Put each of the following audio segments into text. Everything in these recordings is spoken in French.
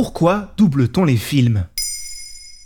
Pourquoi double-t-on les films?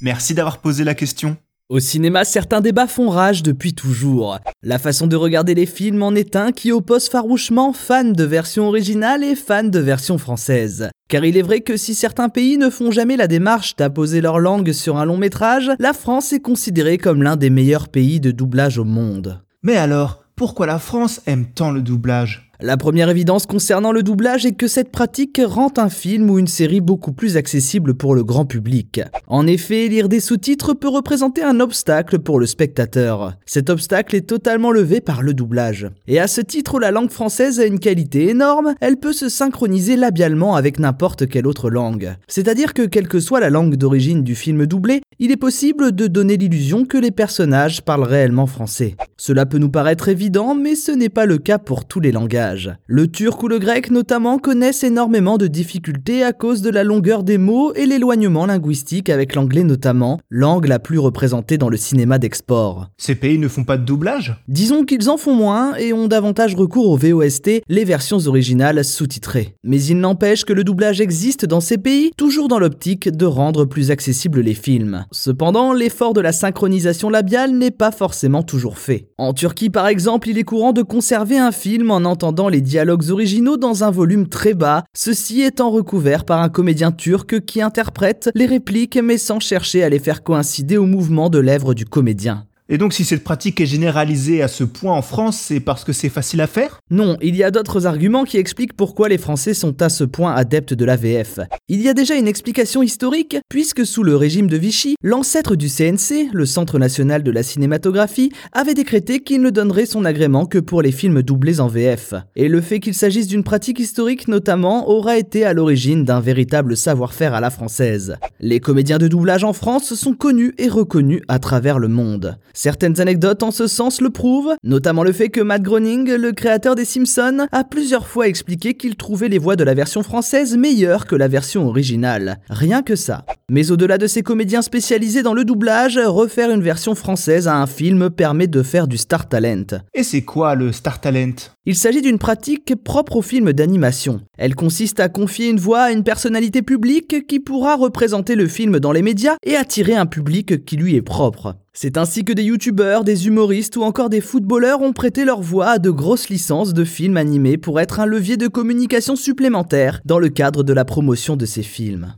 Merci d'avoir posé la question. Au cinéma, certains débats font rage depuis toujours. La façon de regarder les films en est un qui oppose farouchement fans de version originale et fans de version française. Car il est vrai que si certains pays ne font jamais la démarche d'apposer leur langue sur un long métrage, la France est considérée comme l'un des meilleurs pays de doublage au monde. Mais alors, pourquoi la France aime tant le doublage? La première évidence concernant le doublage est que cette pratique rend un film ou une série beaucoup plus accessible pour le grand public. En effet, lire des sous-titres peut représenter un obstacle pour le spectateur. Cet obstacle est totalement levé par le doublage. Et à ce titre, la langue française a une qualité énorme, elle peut se synchroniser labialement avec n'importe quelle autre langue. C'est-à-dire que quelle que soit la langue d'origine du film doublé, il est possible de donner l'illusion que les personnages parlent réellement français. Cela peut nous paraître évident, mais ce n'est pas le cas pour tous les langages. Le turc ou le grec notamment connaissent énormément de difficultés à cause de la longueur des mots et l'éloignement linguistique avec l'anglais notamment, langue la plus représentée dans le cinéma d'export. Ces pays ne font pas de doublage? Disons qu'ils en font moins et ont davantage recours au VOST, les versions originales sous-titrées. Mais il n'empêche que le doublage existe dans ces pays, toujours dans l'optique de rendre plus accessibles les films. Cependant, l'effort de la synchronisation labiale n'est pas forcément toujours fait. En Turquie par exemple, il est courant de conserver un film en entendant les dialogues originaux dans un volume très bas, ceci étant recouvert par un comédien turc qui interprète les répliques mais sans chercher à les faire coïncider au mouvement de lèvres du comédien. Et donc si cette pratique est généralisée à ce point en France, c'est parce que c'est facile à faire? Non, il y a d'autres arguments qui expliquent pourquoi les Français sont à ce point adeptes de l'AVF. Il y a déjà une explication historique, puisque sous le régime de Vichy, l'ancêtre du CNC, le Centre national de la cinématographie, avait décrété qu'il ne donnerait son agrément que pour les films doublés en VF. Et le fait qu'il s'agisse d'une pratique historique notamment aura été à l'origine d'un véritable savoir-faire à la française. Les comédiens de doublage en France sont connus et reconnus à travers le monde. Certaines anecdotes en ce sens le prouvent, notamment le fait que Matt Groening, le créateur des Simpsons, a plusieurs fois expliqué qu'il trouvait les voix de la version française meilleures que la version originale. Rien que ça. Mais au-delà de ces comédiens spécialisés dans le doublage, refaire une version française à un film permet de faire du star talent. Et c'est quoi le star talent? Il s'agit d'une pratique propre aux films d'animation. Elle consiste à confier une voix à une personnalité publique qui pourra représenter le film dans les médias et attirer un public qui lui est propre. C'est ainsi que des youtubeurs, des humoristes ou encore des footballeurs ont prêté leur voix à de grosses licences de films animés pour être un levier de communication supplémentaire dans le cadre de la promotion de ces films.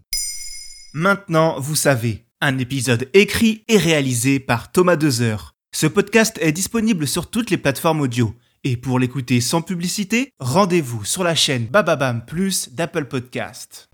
Maintenant, vous savez, un épisode écrit et réalisé par Thomas Dezer. Ce podcast est disponible sur toutes les plateformes audio. Et pour l'écouter sans publicité, rendez-vous sur la chaîne Bababam Plus d'Apple Podcast.